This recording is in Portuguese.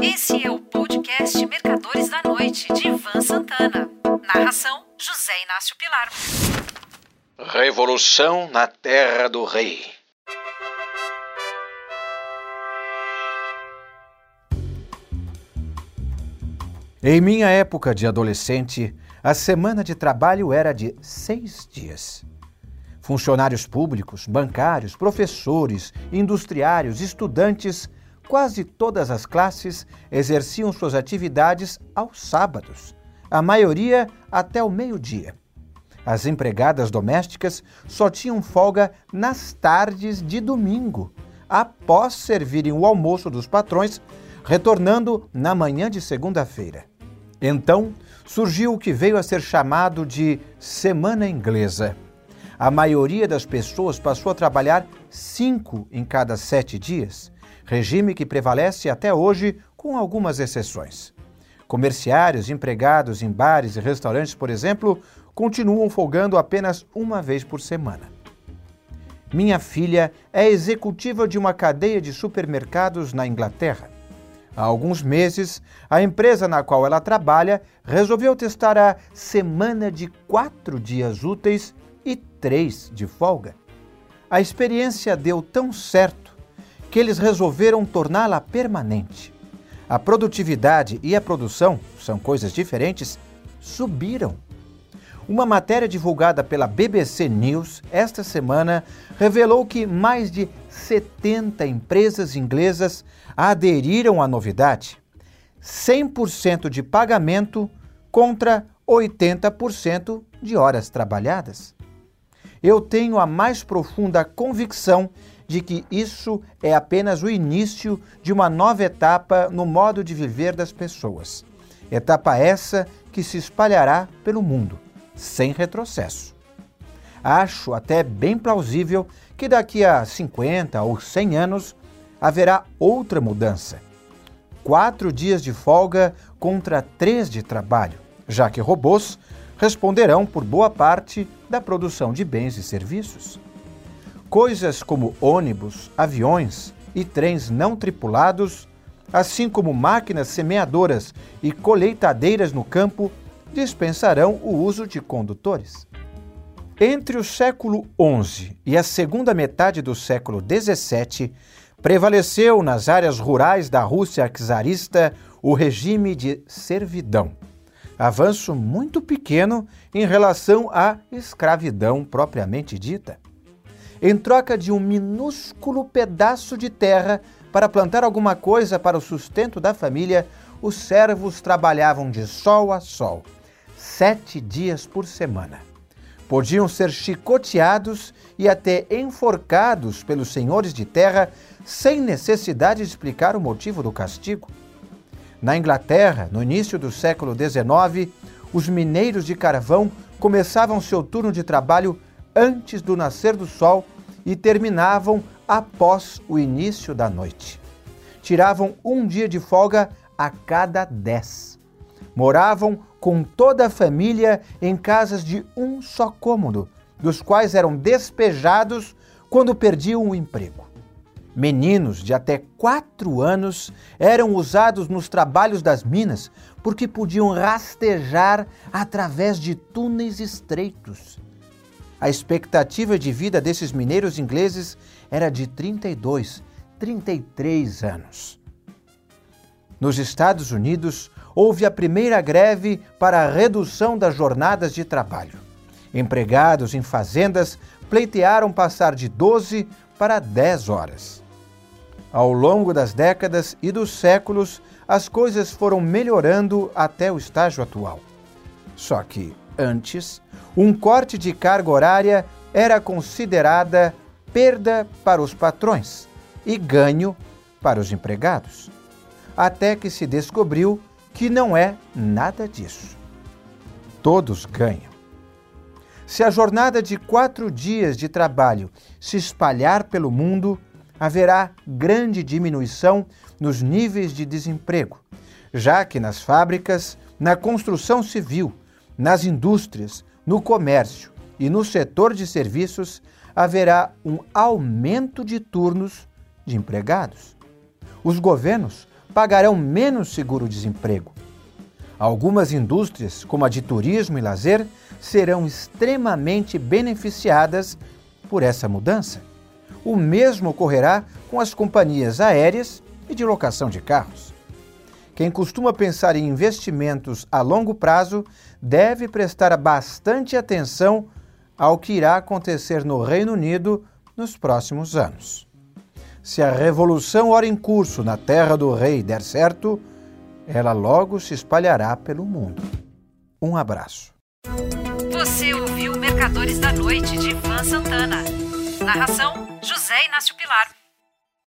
Esse é o podcast Mercadores da Noite, de Ivan Santana. Narração: José Inácio Pilar. Revolução na Terra do Rei. Em minha época de adolescente, a semana de trabalho era de seis dias. Funcionários públicos, bancários, professores, industriários, estudantes, quase todas as classes exerciam suas atividades aos sábados, a maioria até o meio-dia. As empregadas domésticas só tinham folga nas tardes de domingo, após servirem o almoço dos patrões, retornando na manhã de segunda-feira. Então surgiu o que veio a ser chamado de Semana Inglesa. A maioria das pessoas passou a trabalhar cinco em cada sete dias, regime que prevalece até hoje, com algumas exceções. Comerciários empregados em bares e restaurantes, por exemplo, continuam folgando apenas uma vez por semana. Minha filha é executiva de uma cadeia de supermercados na Inglaterra. Há alguns meses, a empresa na qual ela trabalha resolveu testar a semana de quatro dias úteis e três de folga. A experiência deu tão certo que eles resolveram torná-la permanente. A produtividade e a produção, são coisas diferentes, subiram. Uma matéria divulgada pela BBC News esta semana revelou que mais de 70 empresas inglesas aderiram à novidade. 100% de pagamento contra 80% de horas trabalhadas. Eu tenho a mais profunda convicção de que isso é apenas o início de uma nova etapa no modo de viver das pessoas. Etapa essa que se espalhará pelo mundo sem retrocesso. Acho até bem plausível que daqui a 50 ou 100 anos haverá outra mudança. Quatro dias de folga contra três de trabalho, já que robôs responderão por boa parte da produção de bens e serviços. Coisas como ônibus, aviões e trens não tripulados, assim como máquinas semeadoras e colheitadeiras no campo, dispensarão o uso de condutores. Entre o século XI e a segunda metade do século XVII, prevaleceu nas áreas rurais da Rússia czarista o regime de servidão. Avanço muito pequeno em relação à escravidão propriamente dita. Em troca de um minúsculo pedaço de terra para plantar alguma coisa para o sustento da família, os servos trabalhavam de sol a sol sete dias por semana. Podiam ser chicoteados e até enforcados pelos senhores de terra sem necessidade de explicar o motivo do castigo. Na Inglaterra, no início do século XIX, os mineiros de carvão começavam seu turno de trabalho antes do nascer do sol e terminavam após o início da noite. Tiravam um dia de folga a cada dez. Moravam com toda a família em casas de um só cômodo, dos quais eram despejados quando perdiam o emprego. Meninos de até quatro anos eram usados nos trabalhos das minas porque podiam rastejar através de túneis estreitos. A expectativa de vida desses mineiros ingleses era de 32, 33 anos. Nos Estados Unidos, houve a primeira greve para a redução das jornadas de trabalho. Empregados em fazendas pleitearam passar de 12 para 10 horas. Ao longo das décadas e dos séculos, as coisas foram melhorando até o estágio atual. Só que, antes, um corte de carga horária era considerada perda para os patrões e ganho para os empregados. Até que se descobriu que não é nada disso. Todos ganham. Se a jornada de quatro dias de trabalho se espalhar pelo mundo, haverá grande diminuição nos níveis de desemprego, já que nas fábricas, na construção civil, nas indústrias, no comércio e no setor de serviços haverá um aumento de turnos de empregados. Os governos pagarão menos seguro-desemprego. Algumas indústrias, como a de turismo e lazer, serão extremamente beneficiadas por essa mudança. O mesmo ocorrerá com as companhias aéreas e de locação de carros. Quem costuma pensar em investimentos a longo prazo deve prestar bastante atenção ao que irá acontecer no Reino Unido nos próximos anos. Se a revolução ora em curso na terra do rei der certo, ela logo se espalhará pelo mundo. Um abraço. Você ouviu Mercadores da Noite de Ivan Santana. Narração: José Inácio Pilar.